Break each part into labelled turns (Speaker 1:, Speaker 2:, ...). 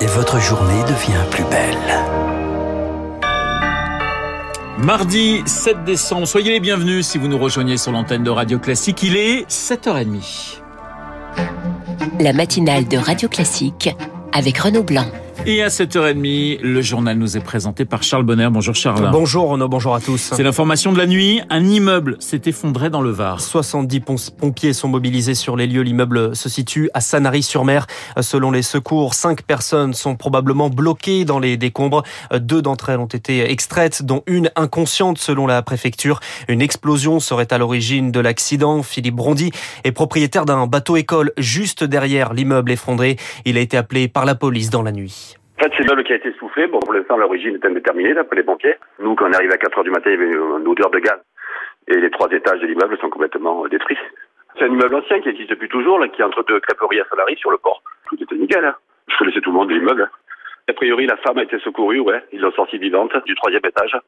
Speaker 1: et votre journée devient plus belle.
Speaker 2: Mardi 7 décembre, soyez les bienvenus si vous nous rejoignez sur l'antenne de Radio Classique. Il est 7h30.
Speaker 3: La matinale de Radio Classique avec Renaud Blanc.
Speaker 2: Et à 7h30, le journal nous est présenté par Charles Bonner. Bonjour Charles.
Speaker 4: Bonjour Renaud, bonjour à tous.
Speaker 2: C'est l'information de la nuit. Un immeuble s'est effondré dans le Var.
Speaker 4: 70 pompiers sont mobilisés sur les lieux. L'immeuble se situe à Sanary-sur-Mer. Selon les secours, cinq personnes sont probablement bloquées dans les décombres. Deux d'entre elles ont été extraites, dont une inconsciente selon la préfecture. Une explosion serait à l'origine de l'accident. Philippe Brondy est propriétaire d'un bateau-école juste derrière l'immeuble effondré. Il a été appelé par la police dans la nuit.
Speaker 5: En fait, c'est l'immeuble qui a été soufflé. Bon, pour l'instant, l'origine est indéterminée, d'après les banquiers. Nous, quand on arrive à 4 heures du matin, il y avait une odeur de gaz. Et les trois étages de l'immeuble sont complètement détruits. C'est un immeuble ancien qui existe depuis toujours, là, qui est entre deux crêperies à Salary sur le port. Tout était nickel. Hein. Je connaissais tout le monde de l'immeuble. A priori, la femme a été secourue, ouais. Ils l'ont sortie vivante du troisième étage.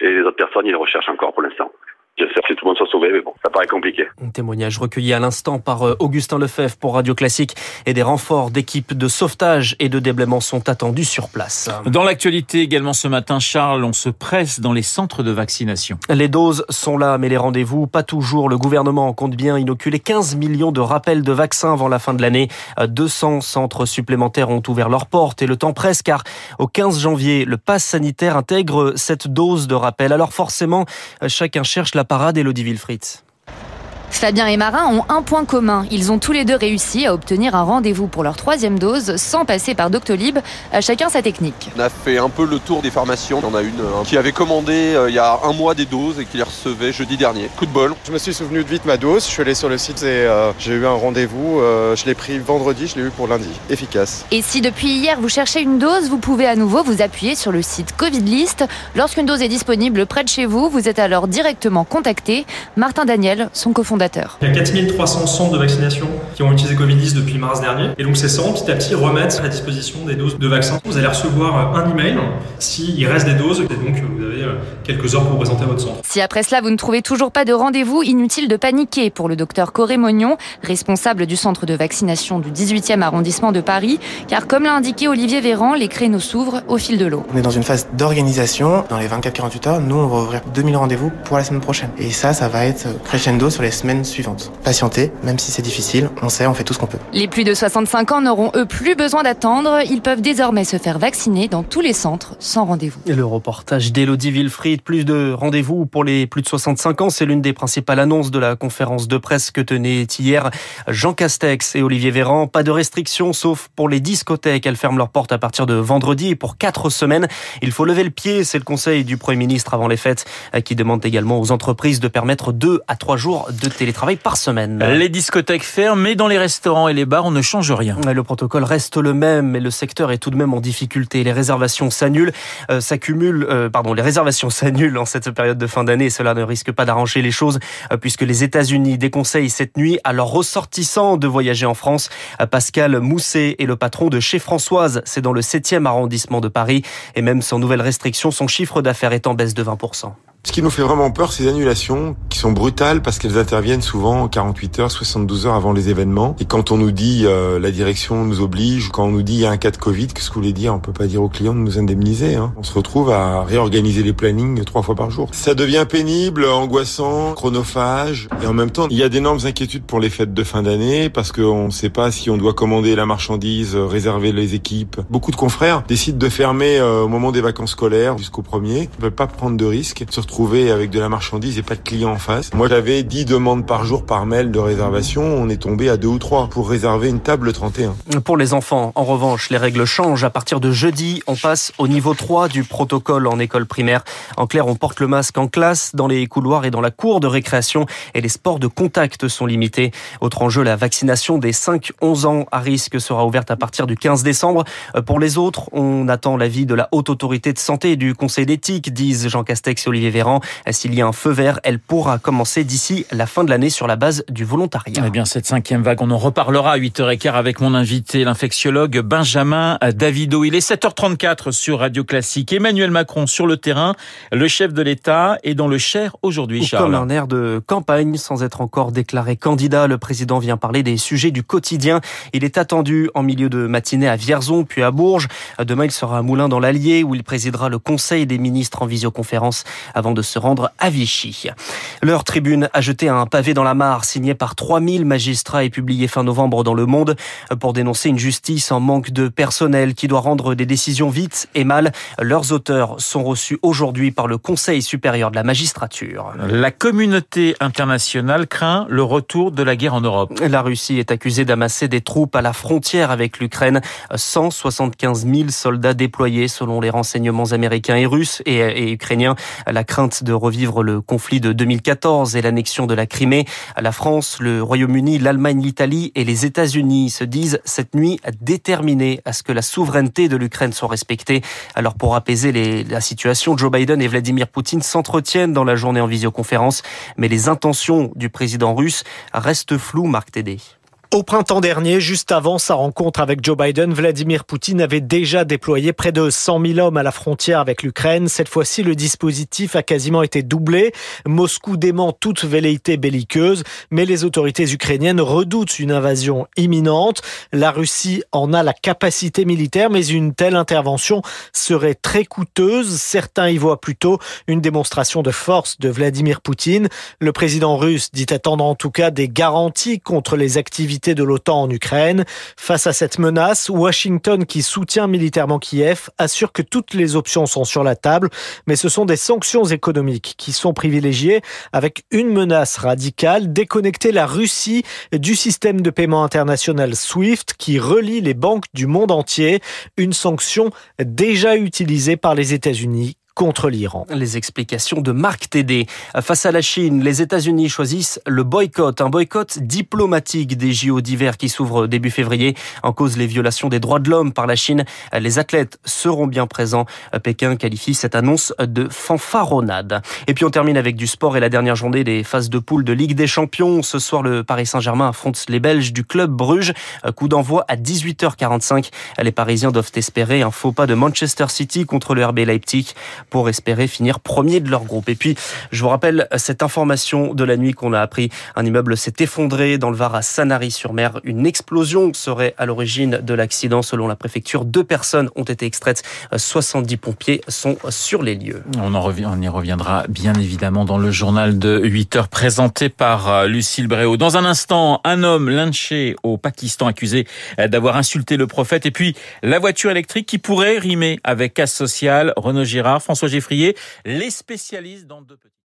Speaker 5: Et les autres personnes, ils recherchent encore pour l'instant. J'espère que tout le monde soit sauvé, mais bon, ça paraît compliqué.
Speaker 4: Un témoignage recueilli à l'instant par euh, Augustin Lefebvre pour Radio Classique et des renforts d'équipes de sauvetage et de déblaiement sont attendus sur place.
Speaker 2: Dans l'actualité également ce matin, Charles, on se presse dans les centres de vaccination.
Speaker 4: Les doses sont là, mais les rendez-vous, pas toujours. Le gouvernement compte bien inoculer 15 millions de rappels de vaccins avant la fin de l'année. 200 centres supplémentaires ont ouvert leurs portes et le temps presse car au 15 janvier, le pass sanitaire intègre cette dose de rappel. Alors forcément, chacun cherche la parade Elodie Wilfried.
Speaker 6: Fabien et Marin ont un point commun. Ils ont tous les deux réussi à obtenir un rendez-vous pour leur troisième dose sans passer par Doctolib. À chacun sa technique.
Speaker 7: On a fait un peu le tour des pharmaciens. On a une hein, qui avait commandé euh, il y a un mois des doses et qui les recevait jeudi dernier. Coup de bol.
Speaker 8: Je me suis souvenu de vite ma dose. Je suis allé sur le site et euh, j'ai eu un rendez-vous. Euh, je l'ai pris vendredi, je l'ai eu pour lundi. Efficace.
Speaker 6: Et si depuis hier vous cherchez une dose, vous pouvez à nouveau vous appuyer sur le site Covid List. Lorsqu'une dose est disponible près de chez vous, vous êtes alors directement contacté. Martin Daniel, son cofondateur.
Speaker 9: Il y a 4300 centres de vaccination qui ont utilisé Covid-10 depuis mars dernier. Et donc ces centres, petit à petit, remettent à disposition des doses de vaccins. Vous allez recevoir un email s'il reste des doses. Et donc vous avez quelques heures pour présenter à votre centre.
Speaker 6: Si après cela, vous ne trouvez toujours pas de rendez-vous, inutile de paniquer pour le docteur Coré Mognon, responsable du centre de vaccination du 18e arrondissement de Paris. Car comme l'a indiqué Olivier Véran, les créneaux s'ouvrent au fil de l'eau.
Speaker 10: On est dans une phase d'organisation. Dans les 24-48 heures, nous, on va ouvrir 2000 rendez-vous pour la semaine prochaine. Et ça, ça va être crescendo sur les semaines suivantes. Patienter, même si c'est difficile, on sait, on fait tout ce qu'on peut.
Speaker 6: Les plus de 65 ans n'auront eux plus besoin d'attendre. Ils peuvent désormais se faire vacciner dans tous les centres sans rendez-vous.
Speaker 4: Et le reportage d'Elodie Wilfried, plus de rendez-vous pour les plus de 65 ans, c'est l'une des principales annonces de la conférence de presse que tenaient hier Jean Castex et Olivier Véran. Pas de restrictions sauf pour les discothèques. Elles ferment leurs portes à partir de vendredi et pour quatre semaines. Il faut lever le pied, c'est le conseil du Premier ministre avant les fêtes qui demande également aux entreprises de permettre deux à trois jours de télétravail par semaine.
Speaker 2: Les discothèques ferment, mais dans les restaurants et les bars, on ne change rien.
Speaker 4: Le protocole reste le même, mais le secteur est tout de même en difficulté. Les réservations s'annulent, euh, s'accumulent, euh, pardon, les réservations s'annulent en cette période de fin d'année. Cela ne risque pas d'arranger les choses, euh, puisque les États-Unis déconseillent cette nuit à leurs ressortissants de voyager en France. Pascal Mousset est le patron de chez Françoise. C'est dans le 7e arrondissement de Paris. Et même sans nouvelles restrictions, son chiffre d'affaires est en baisse de 20%.
Speaker 11: Ce qui nous fait vraiment peur, les annulations qui sont brutales parce qu'elles interviennent souvent 48 heures, 72 heures avant les événements. Et quand on nous dit euh, la direction nous oblige, quand on nous dit il y a un cas de Covid, qu'est-ce que vous voulez dire? On peut pas dire aux clients de nous indemniser. Hein. On se retrouve à réorganiser les plannings trois fois par jour. Ça devient pénible, angoissant, chronophage. Et en même temps, il y a d'énormes inquiétudes pour les fêtes de fin d'année parce qu'on ne sait pas si on doit commander la marchandise, réserver les équipes. Beaucoup de confrères décident de fermer euh, au moment des vacances scolaires jusqu'au premier. Ils ne veulent pas prendre de risques. Retrouver avec de la marchandise et pas de clients en face. Moi, j'avais 10 demandes par jour par mail de réservation. On est tombé à deux ou trois pour réserver une table 31.
Speaker 4: Pour les enfants, en revanche, les règles changent. À partir de jeudi, on passe au niveau 3 du protocole en école primaire. En clair, on porte le masque en classe, dans les couloirs et dans la cour de récréation et les sports de contact sont limités. Autre enjeu, la vaccination des 5-11 ans à risque sera ouverte à partir du 15 décembre. Pour les autres, on attend l'avis de la haute autorité de santé et du conseil d'éthique, disent Jean Castex et Olivier Véran. S'il y a un feu vert, elle pourra commencer d'ici la fin de l'année sur la base du volontariat.
Speaker 2: Eh bien, cette cinquième vague, on en reparlera à 8h15 avec mon invité, l'infectiologue Benjamin Davido. Il est 7h34 sur Radio Classique. Emmanuel Macron sur le terrain, le chef de l'État est dans le Cher aujourd'hui, Charles.
Speaker 4: Comme un air de campagne sans être encore déclaré candidat, le président vient parler des sujets du quotidien. Il est attendu en milieu de matinée à Vierzon, puis à Bourges. Demain, il sera à Moulins dans l'Allier où il présidera le Conseil des ministres en visioconférence avant de se rendre à Vichy. Leur tribune a jeté un pavé dans la mare signé par 3000 magistrats et publié fin novembre dans Le Monde pour dénoncer une justice en manque de personnel qui doit rendre des décisions vite et mal. Leurs auteurs sont reçus aujourd'hui par le Conseil supérieur de la magistrature.
Speaker 2: La communauté internationale craint le retour de la guerre en Europe.
Speaker 4: La Russie est accusée d'amasser des troupes à la frontière avec l'Ukraine. 175 000 soldats déployés selon les renseignements américains et russes et, et ukrainiens. La crainte de revivre le conflit de 2014 et l'annexion de la Crimée. La France, le Royaume-Uni, l'Allemagne, l'Italie et les États-Unis se disent cette nuit déterminés à ce que la souveraineté de l'Ukraine soit respectée. Alors pour apaiser la situation, Joe Biden et Vladimir Poutine s'entretiennent dans la journée en visioconférence, mais les intentions du président russe restent floues, Marc Tédé.
Speaker 12: Au printemps dernier, juste avant sa rencontre avec Joe Biden, Vladimir Poutine avait déjà déployé près de 100 000 hommes à la frontière avec l'Ukraine. Cette fois-ci, le dispositif a quasiment été doublé. Moscou dément toute velléité belliqueuse, mais les autorités ukrainiennes redoutent une invasion imminente. La Russie en a la capacité militaire, mais une telle intervention serait très coûteuse. Certains y voient plutôt une démonstration de force de Vladimir Poutine. Le président russe dit attendre en tout cas des garanties contre les activités de l'OTAN en Ukraine. Face à cette menace, Washington, qui soutient militairement Kiev, assure que toutes les options sont sur la table, mais ce sont des sanctions économiques qui sont privilégiées avec une menace radicale, déconnecter la Russie du système de paiement international SWIFT qui relie les banques du monde entier, une sanction déjà utilisée par les États-Unis contre l'Iran.
Speaker 4: Les explications de Marc Tédé. Face à la Chine, les États-Unis choisissent le boycott, un boycott diplomatique des JO d'hiver qui s'ouvrent début février en cause les violations des droits de l'homme par la Chine. Les athlètes seront bien présents. Pékin qualifie cette annonce de fanfaronnade. Et puis on termine avec du sport et la dernière journée des phases de poule de Ligue des Champions. Ce soir, le Paris Saint-Germain affronte les Belges du club Bruges. Coup d'envoi à 18h45. Les Parisiens doivent espérer un faux pas de Manchester City contre le RB Leipzig pour espérer finir premier de leur groupe. Et puis, je vous rappelle cette information de la nuit qu'on a appris. Un immeuble s'est effondré dans le Var à Sanary-sur-Mer. Une explosion serait à l'origine de l'accident. Selon la préfecture, deux personnes ont été extraites. 70 pompiers sont sur les lieux.
Speaker 2: On, en revient, on y reviendra bien évidemment dans le journal de 8 heures présenté par euh, Lucille Bréau. Dans un instant, un homme lynché au Pakistan accusé euh, d'avoir insulté le prophète. Et puis, la voiture électrique qui pourrait rimer avec casse sociale. Renaud Girard, François Geffrier, les spécialistes dans deux petits.